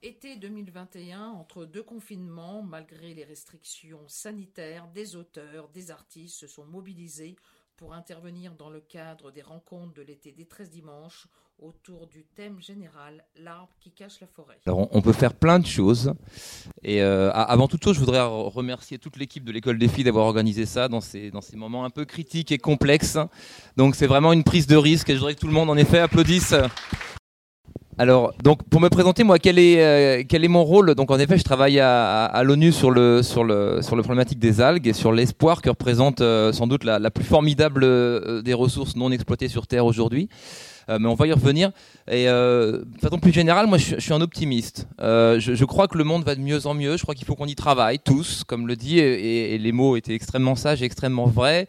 Été 2021, entre deux confinements, malgré les restrictions sanitaires, des auteurs, des artistes se sont mobilisés pour intervenir dans le cadre des rencontres de l'été des 13 dimanches autour du thème général L'arbre qui cache la forêt. Alors on peut faire plein de choses. Et euh, avant toute chose, je voudrais remercier toute l'équipe de l'école des filles d'avoir organisé ça dans ces, dans ces moments un peu critiques et complexes. Donc c'est vraiment une prise de risque et je voudrais que tout le monde en effet applaudisse alors, donc, pour me présenter, moi, quel est, euh, quel est mon rôle? Donc, en effet, je travaille à, l'ONU sur le, sur, le, sur le problématique des algues et sur l'espoir que représente euh, sans doute la, plus formidable euh, des ressources non exploitées sur Terre aujourd'hui. mais on va y revenir. Et de façon plus générale, moi, je, suis un optimiste. Je, crois que le monde va de mieux en mieux. Je crois qu'il faut qu'on y travaille tous, comme le dit, et, et les mots étaient extrêmement sages et extrêmement vrais.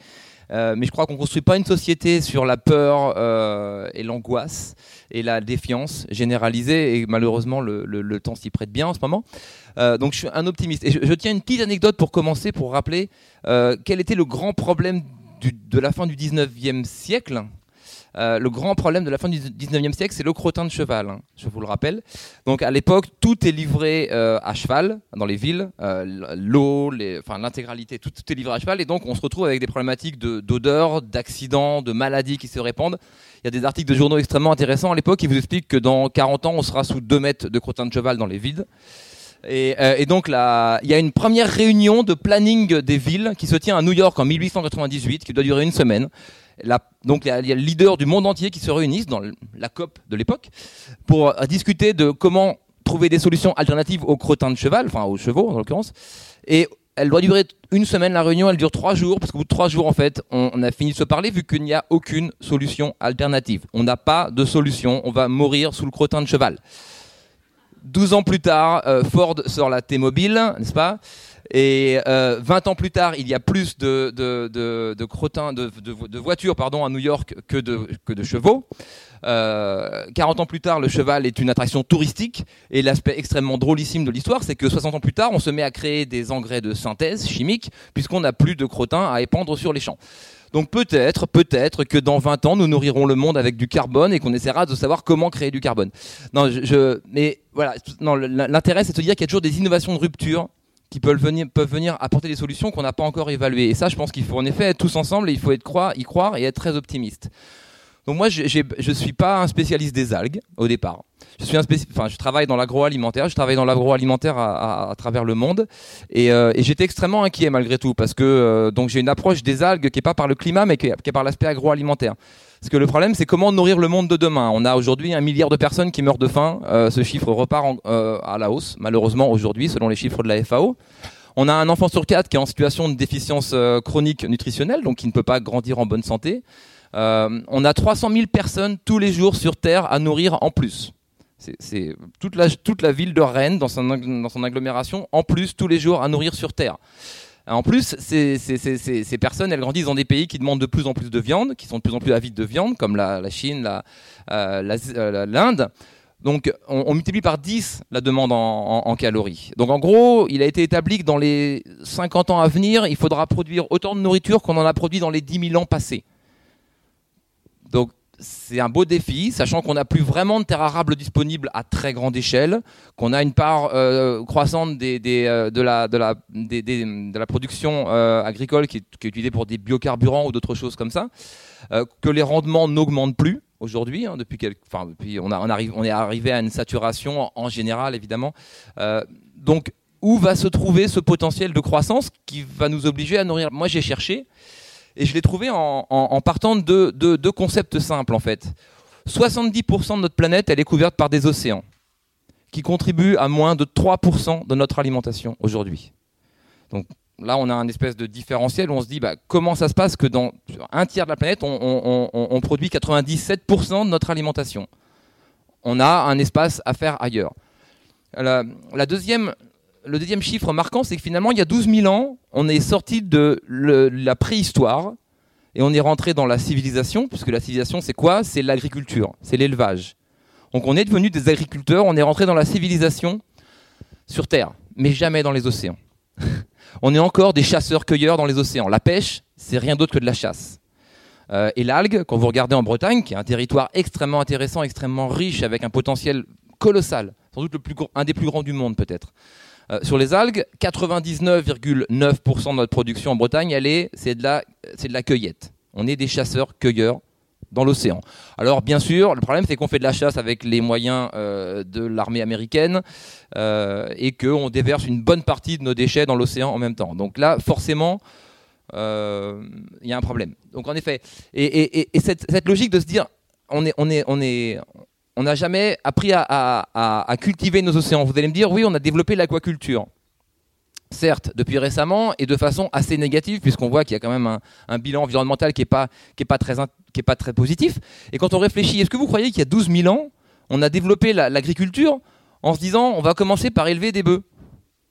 Euh, mais je crois qu'on ne construit pas une société sur la peur euh, et l'angoisse et la défiance généralisée. Et malheureusement, le, temps s'y prête bien en ce moment. Euh, donc je suis un optimiste. Et je, tiens une petite anecdote pour commencer, pour rappeler quel était le grand problème de la fin du 19e siècle euh, le grand problème de la fin du 19e siècle, c'est le crottin de cheval, hein, je vous le rappelle. Donc à l'époque, tout est livré euh, à cheval dans les villes, euh, l'eau, l'intégralité, tout, est livré à cheval, et donc on se retrouve avec des problématiques d'odeur, d'accidents, de maladies qui se répandent. Il y a des articles de journaux extrêmement intéressants à l'époque qui vous expliquent que dans 40 ans, on sera sous 2 mètres de crottin de cheval dans les villes. Et, donc il y a une première réunion de planning des villes qui se tient à New York en 1898, qui doit durer une semaine donc il y, a du monde entier qui se réunissent dans la COP de l'époque pour euh, discuter de comment trouver des solutions alternatives aux crottins de cheval, enfin aux chevaux en l'occurrence. Et elle doit durer une semaine la réunion, elle dure trois jours, parce qu'au bout de trois jours en fait, on, a fini de se parler vu qu'il n'y a aucune solution alternative. On n'a pas de solution, on va mourir sous le crottin de cheval. 12 ans plus tard, euh, Ford sort la T-Mobile, n'est-ce pas? Et euh, 20 ans plus tard, il y a plus de, de, de, voitures pardon, à New York que de, chevaux. Euh, 40 ans plus tard, le cheval est une attraction touristique. Et l'aspect extrêmement drôlissime de l'histoire, c'est que 60 ans plus tard, on se met à créer des engrais de synthèse chimique, puisqu'on n'a plus de crottins à épandre sur les champs. Donc peut-être, peut-être que dans 20 ans, nous nourrirons le monde avec du carbone et qu'on essaiera de savoir comment créer du carbone. Non, je, mais voilà, l'intérêt c'est de se dire qu'il y a toujours des innovations de rupture qui peuvent venir, apporter des solutions qu'on n'a pas encore évaluées. Et ça, je pense qu'il faut en effet être tous ensemble et il faut être croire, y croire et être très optimiste. Donc moi, je ne suis pas un spécialiste des algues au départ. Je suis un enfin, je travaille dans l'agroalimentaire. Je travaille dans l'agroalimentaire à, travers le monde, et, euh, et j'étais extrêmement inquiet malgré tout parce que euh, j'ai une approche des algues qui est pas par le climat, mais qui est par l'aspect agroalimentaire. Parce que le problème, c'est comment nourrir le monde de demain. On a aujourd'hui un milliard de personnes qui meurent de faim. Euh, ce chiffre repart euh, à la hausse, malheureusement aujourd'hui, selon les chiffres de la FAO. On a un enfant sur quatre qui est en situation de déficience euh, chronique nutritionnelle, donc qui ne peut pas grandir en bonne santé. on a 300 000 personnes tous les jours sur Terre à nourrir en plus. C'est toute la, ville de Rennes, dans son agglomération, en plus tous les jours à nourrir sur Terre. En plus, ces, personnes, elles grandissent dans des pays qui demandent de plus en plus de viande, qui sont de plus en plus avides de viande, comme la, Chine, euh, euh, l'Inde. Donc, on, multiplie par 10 la demande en, calories. Donc, en gros, il a été établi que dans les 50 ans à venir, il faudra produire autant de nourriture qu'on en a produit dans les 10 000 ans passés. Donc, c'est un beau défi, sachant qu'on n'a plus vraiment de terres arables disponibles à très grande échelle, qu'on a une part euh, croissante euh, de, la, production euh, agricole qui est, utilisée pour des biocarburants ou d'autres choses comme ça, que les rendements n'augmentent plus aujourd'hui, hein, depuis, depuis on, est arrivé à une saturation en, en général évidemment. donc où va se trouver ce potentiel de croissance qui va nous obliger à nourrir? Moi j'ai cherché. Et je l'ai trouvé en, partant de deux concepts simples en fait. 70% de notre planète, elle est couverte par des océans, qui contribuent à moins de 3% de notre alimentation aujourd'hui. Donc là, on a un espèce de différentiel où on se dit bah, comment ça se passe que dans un tiers de la planète, on, produit 97% de notre alimentation? On a un espace à faire ailleurs. la deuxième, le deuxième chiffre marquant, c'est que finalement, il y a 12 000 ans, on est sorti de la préhistoire et on est rentré dans la civilisation, puisque la civilisation, c'est quoi? C'est l'agriculture, c'est l'élevage. Donc on est devenu des agriculteurs, on est rentré dans la civilisation sur Terre, mais jamais dans les océans. on est encore des chasseurs-cueilleurs dans les océans. La pêche, c'est rien d'autre que de la chasse. Euh, et l'algue, quand vous regardez en Bretagne, qui est un territoire extrêmement intéressant, extrêmement riche, avec un potentiel colossal, sans doute le plus, un des plus grands du monde peut-être. Euh, sur les algues, 99,9% de notre production en Bretagne, elle est, c'est de la, c'est de la cueillette. On est des chasseurs-cueilleurs dans l'océan. Alors bien sûr, le problème c'est qu'on fait de la chasse avec les moyens euh, de l'armée américaine euh, et qu'on déverse une bonne partie de nos déchets dans l'océan en même temps. Donc là, forcément, il y a un problème. Donc en effet, et, cette, cette, logique de se dire, on est, on est, on est, on n'a jamais appris à, cultiver nos océans. Vous allez me dire, oui, on a développé l'aquaculture. Certes, depuis récemment, et de façon assez négative, puisqu'on voit qu'il y a quand même un, bilan environnemental qui n'est pas, très positif. Et quand on réfléchit, est-ce que vous croyez qu'il y a 12 000 ans, on a développé l'agriculture en se disant, on va commencer par élever des bœufs?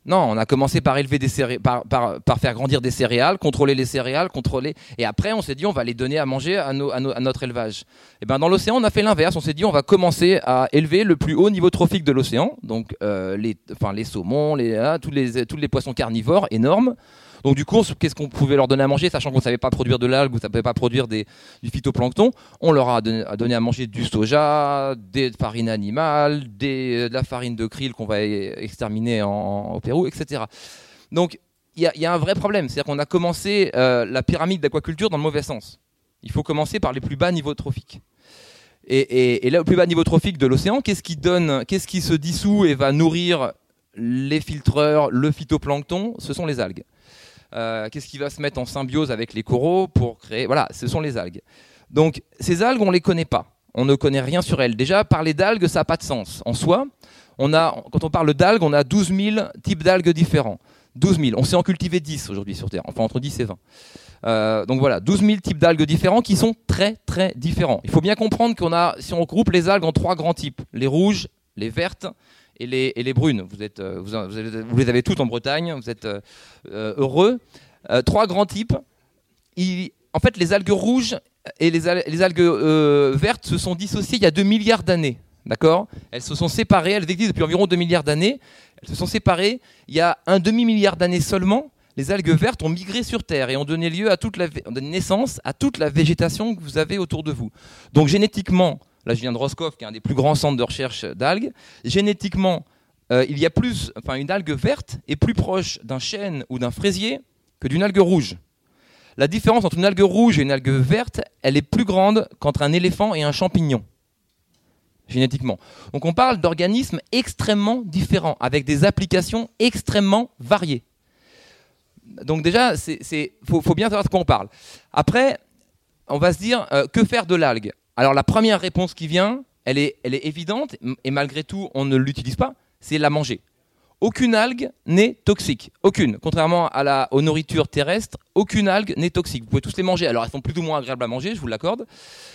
Non, on a commencé par élever des par, par, faire grandir des céréales, contrôler les céréales, contrôler. Et après, on s'est dit, on va les donner à manger à, notre élevage. Et ben, dans l'océan, on a fait l'inverse. On s'est dit, on va commencer à élever le plus haut niveau trophique de l'océan, donc euh, les, les saumons, les, hein, tous, les, tous les poissons carnivores énormes. Donc du coup, qu'est-ce qu'on pouvait leur donner à manger, sachant qu'on ne savait pas produire de l'algue ça ne pouvait pas produire du phytoplancton? On leur a donné, à manger du soja, des farines animales, de la farine de krill qu'on va exterminer au Pérou, etc. Donc il y, a un vrai problème, c'est-à-dire qu'on a commencé euh, la pyramide d'aquaculture dans le mauvais sens. Il faut commencer par les plus bas niveaux trophiques. Et, et là, au plus bas niveau trophique de l'océan, qu'est-ce qui donne, qu'est-ce qui se dissout et va nourrir les filtreurs, le phytoplancton? Ce sont les algues. Euh, qu'est-ce qui va se mettre en symbiose avec les coraux pour créer. Voilà, ce sont les algues. Donc ces algues, on ne les connaît pas. On ne connaît rien sur elles. Déjà, parler d'algues, ça n'a pas de sens. En soi, on a, quand on parle d'algues, on a 12 000 types d'algues différents. 12 000. On sait en cultiver 10 aujourd'hui sur Terre, enfin entre 10 et 20. Euh, donc voilà, 12 000 types d'algues différents qui sont très très différents. Il faut bien comprendre qu'on a, si on regroupe les algues en trois grands types, les rouges, les vertes et les, brunes. Euh, vous, les avez toutes en Bretagne, vous êtes euh, euh, heureux. trois grands types. en fait, les algues rouges et les, algues vertes se sont dissociées il y a 2 milliards d'années. D'accord? Elles se sont séparées, elles existent depuis environ 2 milliards d'années. Elles se sont séparées il y a un demi-milliard d'années seulement. Les algues vertes ont migré sur Terre et ont donné lieu à toute la naissance à toute la végétation que vous avez autour de vous. Donc génétiquement, là je viens de Roscoff, qui est un des plus grands centres de recherche d'algues, génétiquement, euh, il y a plus, une algue verte est plus proche d'un chêne ou d'un fraisier que d'une algue rouge. La différence entre une algue rouge et une algue verte, elle est plus grande qu'entre un éléphant et un champignon, génétiquement. Donc on parle d'organismes extrêmement différents, avec des applications extrêmement variées. Donc déjà, il faut, bien savoir de quoi on parle. Après, on va se dire, euh, que faire de l'algue? Alors la première réponse qui vient, elle est, évidente, et malgré tout, on ne l'utilise pas, c'est la manger. Aucune algue n'est toxique. Aucune. Contrairement à la, aux nourritures terrestres, aucune algue n'est toxique. Vous pouvez tous les manger. Alors elles sont plus ou moins agréables à manger, je vous l'accorde.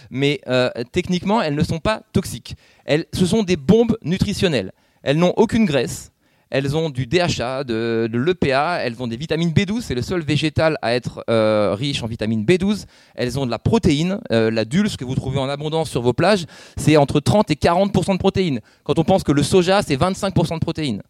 Mais euh, techniquement, elles ne sont pas toxiques. Elles, ce sont des bombes nutritionnelles. Elles n'ont aucune graisse elles ont du DHA, de, l'EPA, elles ont des vitamines B12, c'est le seul végétal à être euh, riche en vitamine B12. Elles ont de la protéine, euh, la dulce que vous trouvez en abondance sur vos plages, c'est entre 30 et 40% de protéines. Quand on pense que le soja, c'est 25% de protéines.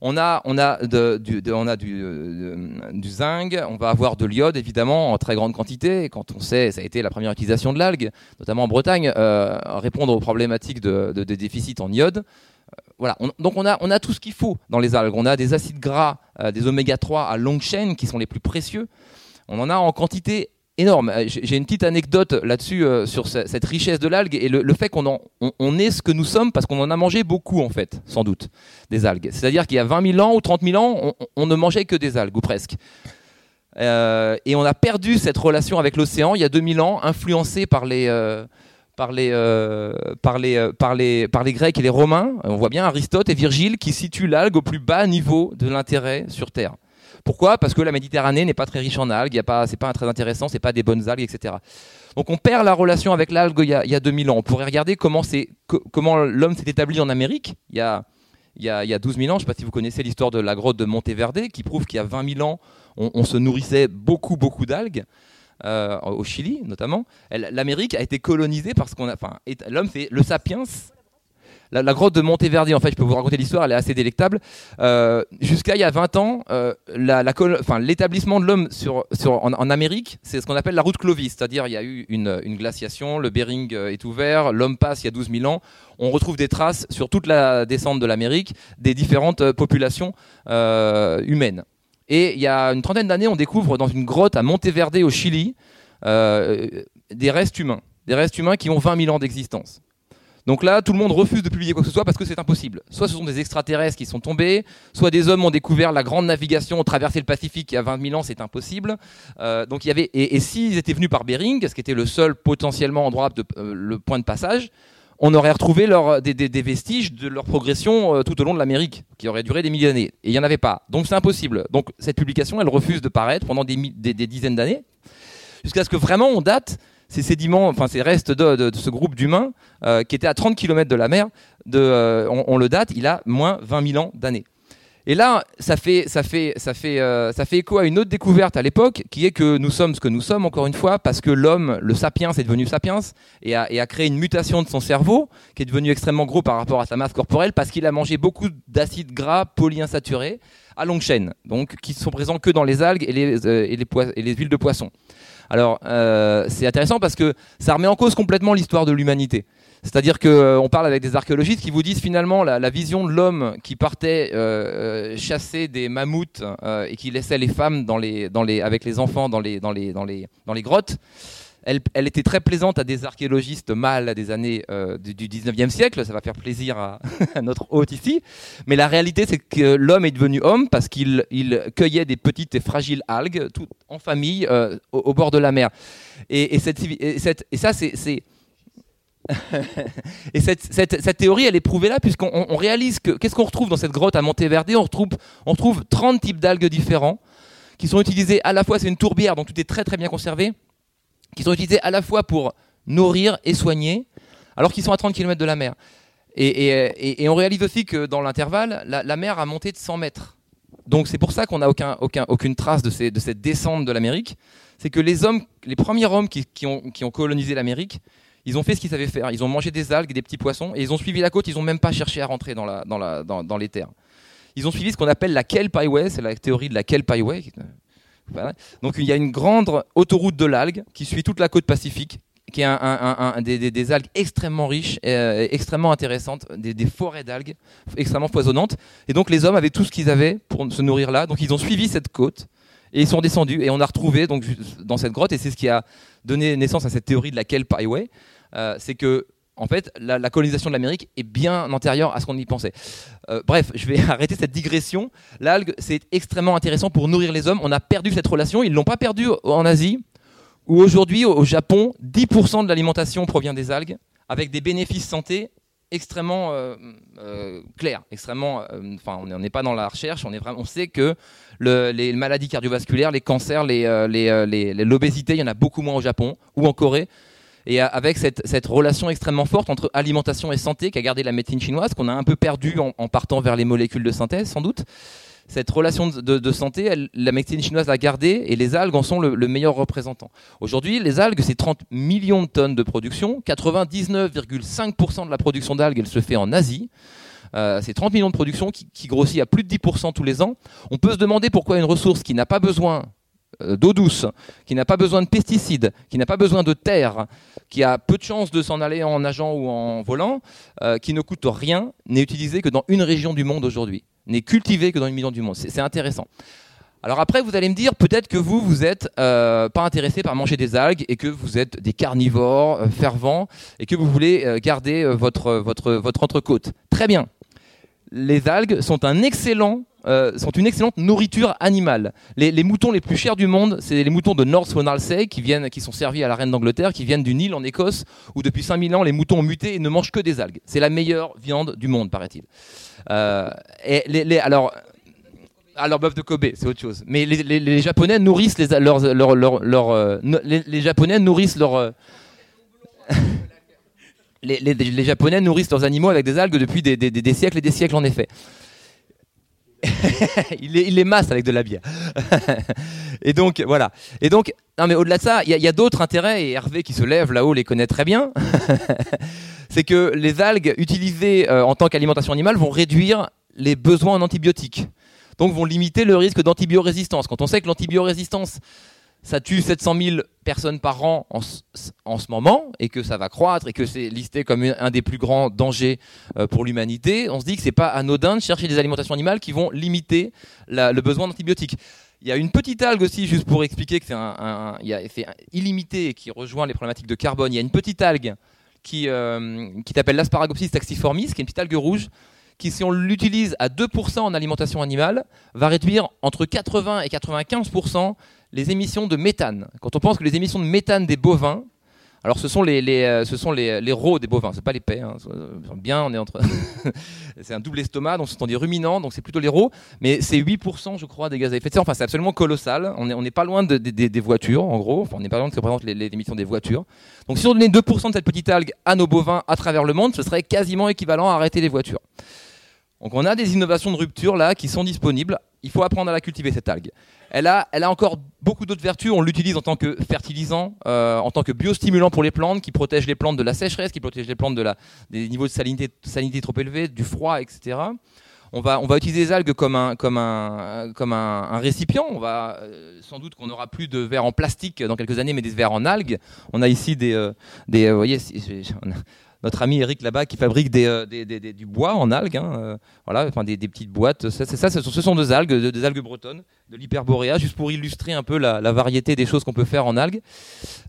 On a, on a, du, on a du, zinc, on va avoir de l'iode évidemment en très grande quantité. Quand on sait, ça a été la première utilisation de l'algue, notamment en Bretagne, euh, répondre aux problématiques de déficit en iode donc on a, on tout ce qu'il faut dans les algues. On a des acides gras, euh, des oméga 3 à longue chaîne qui sont les plus précieux. On en a en quantité énorme. Euh, j'ai une petite anecdote là-dessus euh, sur cette richesse de l'algue et le, fait qu'on on, est ce que nous sommes parce qu'on en a mangé beaucoup en fait, sans doute, des algues. C'est-à-dire qu'il y a 20 000 ans ou 30 000 ans, on, ne mangeait que des algues ou presque. et on a perdu cette relation avec l'océan il y a 2000 ans, influencé par les, par les, euh, par, les, euh, par, les, par les Grecs et les Romains. On voit bien Aristote et Virgile qui situent l'algue au plus bas niveau de l'intérêt sur Terre. Pourquoi? Parce que la Méditerranée n'est pas très riche en algues, ce n'est pas très intéressant, c'est pas des bonnes algues, etc. Donc on perd la relation avec l'algue il, y a 2000 ans. On pourrait regarder comment, comment l'homme s'est établi en Amérique il y, a, y a, y a 12 000 ans. Je ne sais pas si vous connaissez l'histoire de la grotte de Monteverde, qui prouve qu'il y a 20 000 ans, on, on se nourrissait beaucoup, beaucoup d'algues. Euh, au Chili notamment, l'Amérique a été colonisée parce qu'on a, enfin, l'homme c'est le sapiens. la, grotte de Monteverde, en fait, je peux vous raconter l'histoire, elle est assez délectable. Euh, jusqu'à il y a 20 ans, euh, l'établissement de l'homme sur, en, Amérique, c'est ce qu'on appelle la route Clovis, c'est-à-dire il y a eu une glaciation, le Bering est ouvert, l'homme passe il y a 12 000 ans, on retrouve des traces sur toute la descente de l'Amérique des différentes populations humaines. Et il y a une trentaine d'années, on découvre dans une grotte à Monteverde au Chili des restes humains, des restes humains qui ont 20 000 ans d'existence. Donc là, tout le monde refuse de publier quoi que ce soit parce que c'est impossible. Soit ce sont des extraterrestres qui sont tombés, soit des hommes ont découvert la grande navigation, ont traversé le Pacifique il y a 20 000 ans, c'est impossible. Euh, donc il y avait et, s'ils étaient venus par Bering, ce qui était le seul potentiellement endroit euh, le point de passage, on aurait retrouvé des, vestiges de leur progression euh, tout au long de l'Amérique, qui aurait duré des milliers d'années. Et il n'y en avait pas. Donc c'est impossible. Donc cette publication, elle refuse de paraître pendant des, dizaines d'années, jusqu'à ce que vraiment on date ces sédiments, enfin ces restes de, ce groupe d'humains euh, qui étaient à 30 km de la mer, euh, on, le date, il a moins 20 000 ans d'années. Et là, euh, ça fait écho à une autre découverte à l'époque, qui est que nous sommes ce que nous sommes, encore une fois, parce que l'homme, le sapiens, est devenu sapiens, et a, créé une mutation de son cerveau, qui est devenu extrêmement gros par rapport à sa masse corporelle, parce qu'il a mangé beaucoup d'acides gras polyinsaturés à longue chaîne, donc qui sont présents que dans les algues et les, les huiles de poisson. Alors, euh, c'est intéressant parce que ça remet en cause complètement l'histoire de l'humanité. C'est-à-dire qu'on euh, parle avec des archéologistes qui vous disent finalement la, vision de l'homme qui partait euh, chasser des mammouths et qui laissait les femmes avec les enfants dans les, grottes elle, était très plaisante à des archéologistes mâles des années euh, du, 19e siècle. Ça va faire plaisir à, notre hôte ici. Mais la réalité, c'est que l'homme est devenu homme parce qu'il cueillait des petites et fragiles algues tout, en famille euh, au, bord de la mer. Et ça, c'est. et cette, théorie, elle est prouvée là, puisqu'on réalise que qu'est-ce qu'on retrouve dans cette grotte à Monteverde on retrouve, on retrouve 30 types d'algues différents qui sont utilisés à la fois, c'est une tourbière, donc tout est très très bien conservé, qui sont utilisés à la fois pour nourrir et soigner, alors qu'ils sont à 30 km de la mer. Et, on réalise aussi que dans l'intervalle, la, mer a monté de 100 mètres. Donc c'est pour ça qu'on n'a aucun, aucun, aucune trace de, cette descente de l'Amérique. C'est que les hommes, les premiers hommes qui ont, colonisé l'Amérique, ils ont fait ce qu'ils savaient faire. Ils ont mangé des algues, des petits poissons, et ils ont suivi la côte. Ils n'ont même pas cherché à rentrer dans, les terres. Ils ont suivi ce qu'on appelle la Kelp Highway, c'est la théorie de la Kelp Highway, donc il y a une grande autoroute de l'algue qui suit toute la côte pacifique, qui est un, des, algues extrêmement riches, et, euh, extrêmement intéressantes, des, forêts d'algues extrêmement foisonnantes. Et donc les hommes avaient tout ce qu'ils avaient pour se nourrir là. Donc ils ont suivi cette côte et ils sont descendus. Et on a retrouvé dans cette grotte, et c'est ce qui a donné naissance à cette théorie de la Kelp Highway, euh, c'est que en fait, la, colonisation de l'Amérique est bien antérieure à ce qu'on y pensait. Euh, bref, je vais arrêter cette digression. L'algue, c'est extrêmement intéressant pour nourrir les hommes. On a perdu cette relation. Ils l'ont pas perdu en Asie, où aujourd'hui, au Japon, 10% de l'alimentation provient des algues, avec des bénéfices santé extrêmement euh, euh, clairs, extrêmement. Enfin, on n'est pas dans la recherche. On est vraiment, on sait que les maladies cardiovasculaires, les cancers, l'obésité, il y en a beaucoup moins au Japon ou en Corée et avec cette, relation extrêmement forte entre alimentation et santé qu'a gardé la médecine chinoise, qu'on a un peu perdu en, partant vers les molécules de synthèse, sans doute. Cette relation de, santé, la médecine chinoise l'a gardée et les algues en sont le, meilleur représentant. Aujourd'hui, les algues, c'est 30 millions de tonnes de production. 99,5% de la production d'algues, elle se fait en Asie. Euh, c'est 30 millions de production qui, qui, grossit à plus de 10% tous les ans. On peut se demander pourquoi une ressource qui n'a pas besoin d'eau douce, qui n'a pas besoin de pesticides, qui n'a pas besoin de terre, qui a peu de chances de s'en aller en nageant ou en volant, euh, qui ne coûte rien, n'est utilisé que dans une région du monde aujourd'hui, n'est cultivé que dans une million du monde. C'est intéressant. Alors après, vous allez me dire peut-être que vous, vous n'êtes euh, pas intéressé par manger des algues et que vous êtes des carnivores fervents et que vous voulez garder votre, votre, votre entrecôte. Très bien. Les algues euh, sont une excellente nourriture animale. Les, moutons les plus chers du monde, c'est les moutons de North Swanalsea qui qui sont servis à la reine d'Angleterre, qui viennent d'une île en Écosse où depuis 5000 ans les moutons ont muté et ne mangent que des algues. C'est la meilleure viande du monde, paraît-il. Euh, et alors, alors bœuf de Kobe, c'est autre chose. Mais les, Japonais nourrissent les, leurs, euh, les, Japonais nourrissent leurs les, Japonais nourrissent leurs animaux avec des algues depuis des, siècles et des siècles en effet. il, les, il masse avec de la bière. et donc, voilà. Et donc, non, mais au-delà de ça, il y a, d'autres intérêts, et Hervé qui se lève là-haut les connaît très bien. c'est que les algues utilisées euh, en tant qu'alimentation animale vont réduire les besoins en antibiotiques. Donc, vont limiter le risque d'antibiorésistance. Quand on sait que l'antibiorésistance, ça tue 700 000 personnes par an en, ce moment et que ça va croître et que c'est listé comme un des plus grands dangers euh, pour l'humanité, on se dit que c'est pas anodin de chercher des alimentations animales qui vont limiter le besoin d'antibiotiques. Il y a une petite algue aussi, juste pour expliquer que c'est un, illimité et qui rejoint les problématiques de carbone. Il y a une petite algue qui, euh, qui s'appelle l'Asparagopsis taxiformis, qui est une petite algue rouge, qui, si on l'utilise à 2% en alimentation animale, va réduire entre 80 et 95% les émissions de méthane. Quand on pense que les émissions de méthane des bovins, alors ce sont les, euh, ce sont les, les rots des bovins, c'est pas les pets. Hein. Bien, on est entre. c'est un double estomac, donc ce sont des ruminants, donc c'est plutôt les rots. Mais c'est 8%, je crois, des gaz à effet de serre. Enfin, c'est absolument colossal. On n'est pas loin des voitures, en gros. Enfin, on n'est pas loin de ce que représentent les, les, émissions des voitures. Donc si on donnait 2% de cette petite algue à nos bovins à travers le monde, ce serait quasiment équivalent à arrêter les voitures. Donc on a des innovations de rupture là qui sont disponibles. Il faut apprendre à la cultiver cette algue. Elle a, elle a encore beaucoup d'autres vertus. On l'utilise en tant que fertilisant, euh, en tant que biostimulant pour les plantes, qui protège les plantes de la sécheresse, qui protège les plantes de la, des niveaux de salinité, salinité trop élevés, du froid, etc. On va, on va utiliser les algues comme un, comme un, comme un, récipient. On va euh, sans doute qu'on n'aura plus de verres en plastique dans quelques années, mais des verres en algues. On a ici des, euh, des vous voyez, notre ami Eric là-bas qui fabrique euh, du bois en algues, hein, euh, voilà, enfin des, petites boîtes. Ça, c'est ça, ce sont des algues, des algues bretonnes, de l'hyperboréa, juste pour illustrer un peu la, variété des choses qu'on peut faire en algues.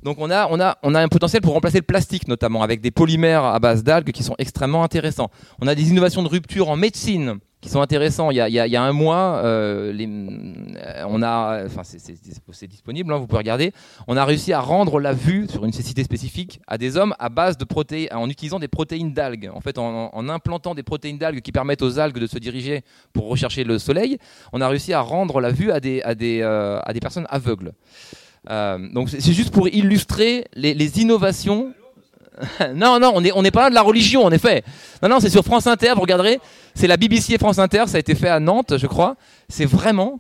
Donc on a, on a, on a un potentiel pour remplacer le plastique notamment avec des polymères à base d'algues qui sont extrêmement intéressants. On a des innovations de rupture en médecine qui sont intéressants. Il y a, il y a, un mois, euh, les, euh, on a, enfin c'est disponible, hein, vous pouvez regarder. On a réussi à rendre la vue sur une cécité spécifique à des hommes à base de protéines, en utilisant des protéines d'algues. En fait, en, en, implantant des protéines d'algues qui permettent aux algues de se diriger pour rechercher le soleil, on a réussi à rendre la vue à des, à des, euh, à des personnes aveugles. donc c'est juste pour illustrer les, les innovations non, non, on n'est on est pas là de la religion, en effet. Non, non, c'est sur France Inter, vous regarderez. C'est la BBC et France Inter, ça a été fait à Nantes, je crois. C'est vraiment.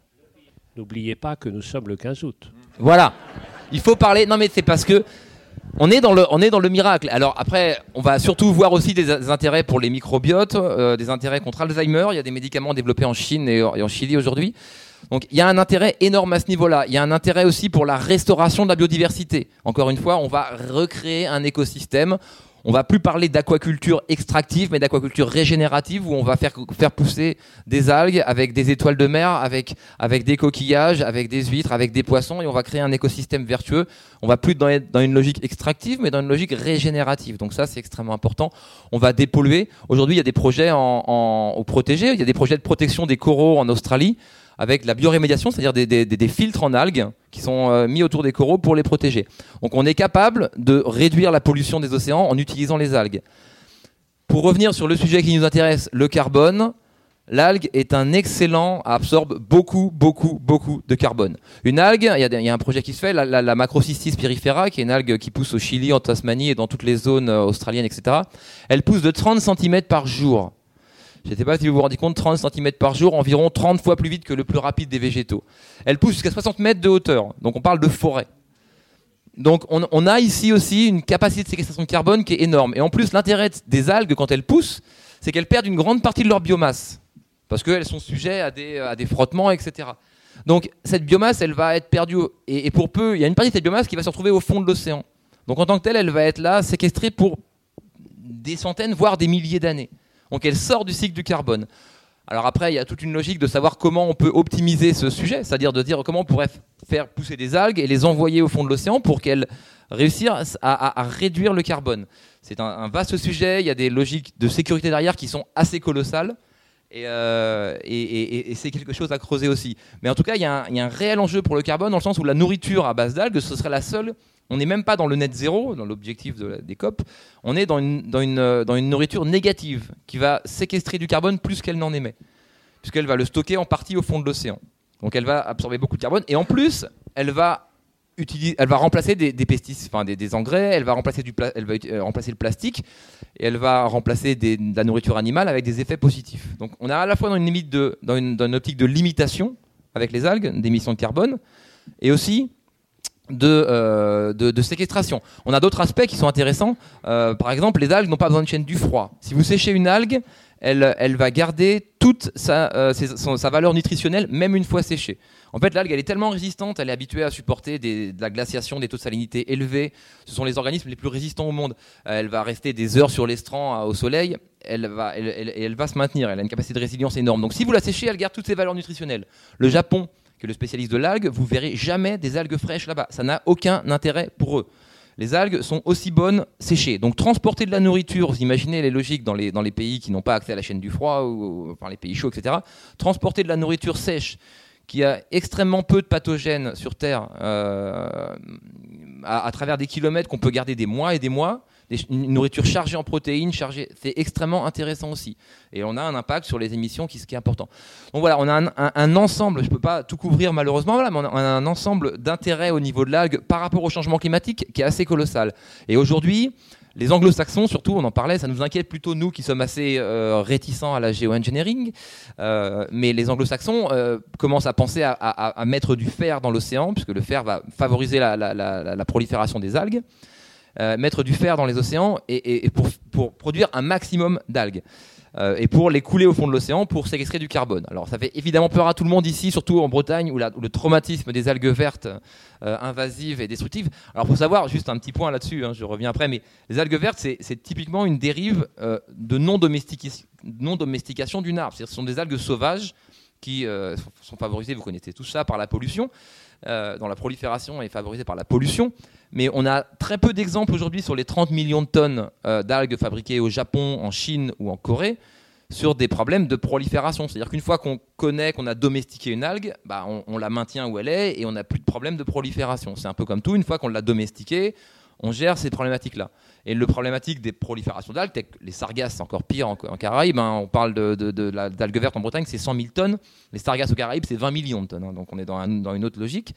N'oubliez pas que nous sommes le 15 août. Voilà. Il faut parler. Non, mais c'est parce que. On est, dans le, on est dans le miracle. Alors après, on va surtout voir aussi des, intérêts pour les microbiotes, euh, des intérêts contre Alzheimer. Il y a des médicaments développés en Chine et en Chili aujourd'hui. Donc il y a un intérêt énorme à ce niveau-là. Il y a un intérêt aussi pour la restauration de la biodiversité. Encore une fois, on va recréer un écosystème. On va plus parler d'aquaculture extractive, mais d'aquaculture régénérative, où on va faire, pousser des algues avec des étoiles de mer, avec, avec des coquillages, avec des huîtres, avec des poissons, et on va créer un écosystème vertueux. On va plus dans, dans une logique extractive, mais dans une logique régénérative. Donc ça, c'est extrêmement important. On va dépolluer. Aujourd'hui, il y a des projets en, en, au. Il y a des projets de protection des coraux en Australie avec la biorémédiation, c'est-à-dire des, filtres en algues qui sont euh, mis autour des coraux pour les protéger. Donc on est capable de réduire la pollution des océans en utilisant les algues. Pour revenir sur le sujet qui nous intéresse, le carbone, l'algue est un excellent, absorbe beaucoup, beaucoup, beaucoup de carbone. Une algue, il y, a un projet qui se fait, la, Macrocystis pyrifera, qui est une algue qui pousse au Chili, en Tasmanie et dans toutes les zones euh, australiennes, etc. Elle pousse de 30 cm par jour. Je ne sais pas si vous vous rendez compte, 30 cm par jour, environ 30 fois plus vite que le plus rapide des végétaux. Elle pousse jusqu'à 60 mètres de hauteur, donc on parle de forêt. Donc on, a ici aussi une capacité de séquestration de carbone qui est énorme. Et en plus, l'intérêt des algues quand elles poussent, c'est qu'elles perdent une grande partie de leur biomasse, parce qu'elles sont sujettes à des, frottements, etc. Donc cette biomasse, elle va être perdue, et, pour peu, il y a une partie de cette biomasse qui va se retrouver au fond de l'océan. Donc en tant que telle, elle va être là, séquestrée pour des centaines, voire des milliers d'années. Donc elle sort du cycle du carbone. Alors après, il y a toute une logique de savoir comment on peut optimiser ce sujet, c'est-à-dire de dire comment on pourrait faire pousser des algues et les envoyer au fond de l'océan pour qu'elles réussissent à, réduire le carbone. C'est un, vaste sujet, il y a des logiques de sécurité derrière qui sont assez colossales. Euh, et, c'est quelque chose à creuser aussi. Mais en tout cas, il y, a un, réel enjeu pour le carbone dans le sens où la nourriture à base d'algues, ce serait la seule on n'est même pas dans le net zéro, dans l'objectif des COP, on est dans une, euh, dans, une, nourriture négative qui va séquestrer du carbone plus qu'elle n'en émet, puisqu'elle va le stocker en partie au fond de l'océan. Donc elle va absorber beaucoup de carbone, et en plus, elle va elle va remplacer des, pesticides, enfin des, engrais, elle va remplacer, du elle va euh, remplacer le plastique et elle va remplacer de la nourriture animale avec des effets positifs. Donc on est à la fois dans une, optique de limitation avec les algues, d'émissions de carbone, et aussi de, euh, séquestration. On a d'autres aspects qui sont intéressants. Euh, par exemple, les algues n'ont pas besoin de chaîne du froid. Si vous séchez une algue, elle, va garder toute sa, sa valeur nutritionnelle, même une fois séchée. En fait, l'algue, elle est tellement résistante, elle est habituée à supporter de la glaciation, des taux de salinité élevés. Ce sont les organismes les plus résistants au monde. Euh, elle va rester des heures sur l'estran au soleil, elle va, elle, elle, va se maintenir. Elle a une capacité de résilience énorme. Donc, si vous la séchez, elle garde toutes ses valeurs nutritionnelles. Le Japon, qui est le spécialiste de l'algue, vous verrez jamais des algues fraîches là-bas. Ça n'a aucun intérêt pour eux. Les algues sont aussi bonnes séchées. Donc transporter de la nourriture, vous imaginez les logiques dans les, pays qui n'ont pas accès à la chaîne du froid, ou, enfin les pays chauds, etc. Transporter de la nourriture sèche qui a extrêmement peu de pathogènes sur Terre euh, à, travers des kilomètres qu'on peut garder des mois et des mois. Une nourriture chargée en protéines, chargée, c'est extrêmement intéressant aussi. Et on a un impact sur les émissions qui, ce qui est important. Donc voilà, on a un, ensemble, je ne peux pas tout couvrir malheureusement, mais on a, un ensemble d'intérêts au niveau de l'algue par rapport au changement climatique qui est assez colossal. Et aujourd'hui, les anglo-saxons, surtout, on en parlait, ça nous inquiète plutôt nous qui sommes assez euh, réticents à la géo-engineering. Euh, mais les anglo-saxons euh, commencent à penser à, mettre du fer dans l'océan, puisque le fer va favoriser la, prolifération des algues. Mettre du fer dans les océans et, pour, produire un maximum d'algues. Euh, et pour les couler au fond de l'océan pour séquestrer du carbone. Alors ça fait évidemment peur à tout le monde ici, surtout en Bretagne où, le traumatisme des algues vertes euh, invasives et destructives. Alors faut savoir, juste un petit point là-dessus, hein, je reviens après, mais les algues vertes c'est typiquement une dérive euh, de non-domestication d'une arbre. Ce sont des algues sauvages qui sont favorisées, vous connaissez tout ça, par la pollution. Dont la prolifération est favorisée par la pollution. Mais on a très peu d'exemples aujourd'hui sur les 30 millions de tonnes euh, d'algues fabriquées au Japon, en Chine ou en Corée sur des problèmes de prolifération. C'est-à-dire qu'une fois qu'on connaît, qu'on a domestiqué une algue, bah on, la maintient où elle est et on n'a plus de problème de prolifération. C'est un peu comme tout, une fois qu'on l'a domestiquée, on gère ces problématiques-là. Et le problématique des proliférations d'algues, les sargasses, encore pire en, Caraïbes. Hein. on parle de, d'algues vertes en Bretagne, c'est 100 000 tonnes. Les sargasses aux Caraïbes, c'est 20 millions de tonnes. Hein. donc on est dans, une autre logique.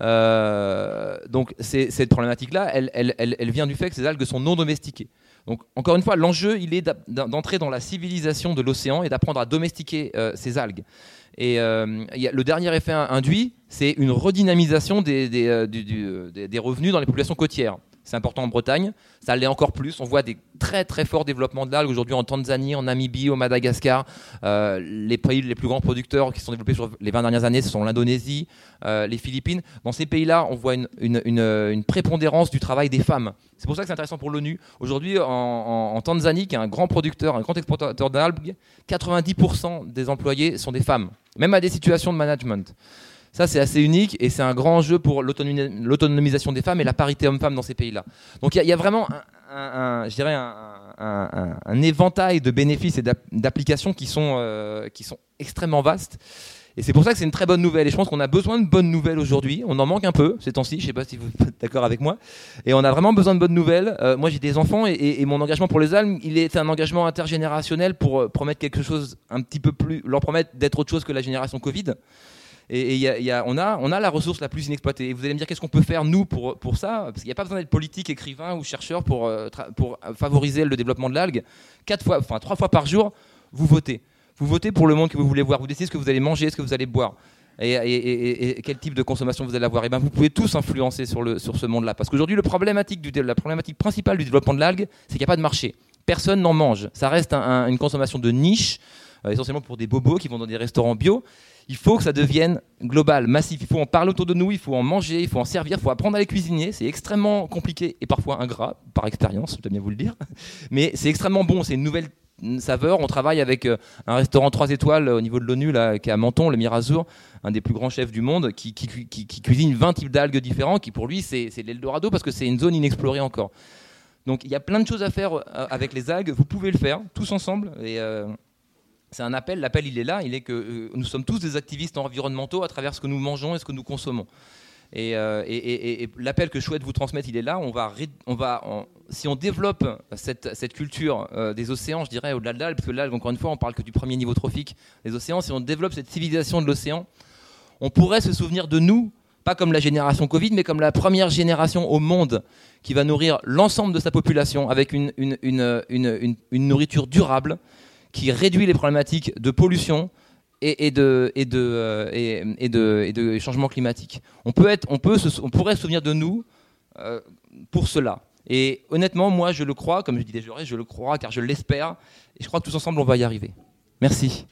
Euh, donc cette problématique-là, elle, vient du fait que ces algues sont non domestiquées. Donc encore une fois, l'enjeu, il est d'entrer dans la civilisation de l'océan et d'apprendre à domestiquer euh, ces algues. Et euh, le dernier effet induit, c'est une redynamisation des revenus dans les populations côtières c'est important en Bretagne. Ça l'est encore plus. On voit des très très forts développements de l'algue aujourd'hui en Tanzanie, en Namibie, au Madagascar. Euh, les pays les plus grands producteurs qui sont développés sur les 20 dernières années, ce sont l'Indonésie, euh, les Philippines. Dans ces pays-là, on voit une, prépondérance du travail des femmes. C'est pour ça que c'est intéressant pour l'ONU. Aujourd'hui, en, Tanzanie, qui est un grand producteur, un grand exportateur d'algues, 90% des employés sont des femmes, même à des situations de management. Ça, c'est assez unique et c'est un grand enjeu pour l'autonomisation des femmes et la parité homme-femme dans ces pays-là. Donc il y, a vraiment un, je dirais un, éventail de bénéfices et d'applications qui, sont euh, qui sont extrêmement vastes. Et c'est pour ça que c'est une très bonne nouvelle. Et je pense qu'on a besoin de bonnes nouvelles aujourd'hui. On en manque un peu ces temps-ci. Je ne sais pas si vous êtes d'accord avec moi. Et on a vraiment besoin de bonnes nouvelles. Euh, moi, j'ai des enfants et, mon engagement pour les Almes, il est un engagement intergénérationnel pour euh, promettre quelque chose un petit peu plus, leur promettre d'être autre chose que la génération Covid. Et, on, a, la ressource la plus inexploitée. Et vous allez me dire qu'est-ce qu'on peut faire nous pour, ça? Parce qu'il n'y a pas besoin d'être politique, écrivain ou chercheur pour, euh, pour favoriser le développement de l'algue. Trois fois par jour, vous votez. Vous votez pour le monde que vous voulez voir. Vous décidez ce que vous allez manger, ce que vous allez boire. Et, quel type de consommation vous allez avoir? Et ben, vous pouvez tous influencer sur ce monde-là. Parce qu'aujourd'hui, la problématique principale du développement de l'algue, c'est qu'il n'y a pas de marché. Personne n'en mange. Ça reste une consommation de niche, euh, essentiellement pour des bobos qui vont dans des restaurants bio il faut que ça devienne global, massif. Il faut en parler autour de nous, il faut en manger, il faut en servir, il faut apprendre à les cuisiner. C'est extrêmement compliqué et parfois ingrat, par expérience, je dois bien vous le dire. Mais c'est extrêmement bon, c'est une nouvelle saveur. On travaille avec euh, un restaurant 3 étoiles au niveau de l'ONU, qui est à Menton, le Mirazur, un des plus grands chefs du monde, qui, cuisine 20 types d'algues différents, qui pour lui, c'est l'Eldorado parce que c'est une zone inexplorée encore. Donc il y a plein de choses à faire euh, avec les algues. Vous pouvez le faire tous ensemble. Et, euh, c'est un appel. L'appel, il est là. Il est que euh, nous sommes tous des activistes environnementaux à travers ce que nous mangeons et ce que nous consommons. Et, euh, l'appel que je souhaite vous transmettre, il est là. On va, on va si on développe cette, culture euh, des océans, je dirais au-delà de l'algue, parce que l'algue, encore une fois, on parle que du premier niveau trophique des océans. Si on développe cette civilisation de l'océan, on pourrait se souvenir de nous pas comme la génération Covid, mais comme la première génération au monde qui va nourrir l'ensemble de sa population avec une, une, nourriture durable, qui réduit les problématiques de pollution et, de, et, de, et, de, de, changement climatique. On, peut être, on, peut on pourrait se souvenir de nous euh, pour cela. Et honnêtement, moi, je le crois, comme je dis déjà, je le crois car je l'espère, et je crois que tous ensemble, on va y arriver. Merci.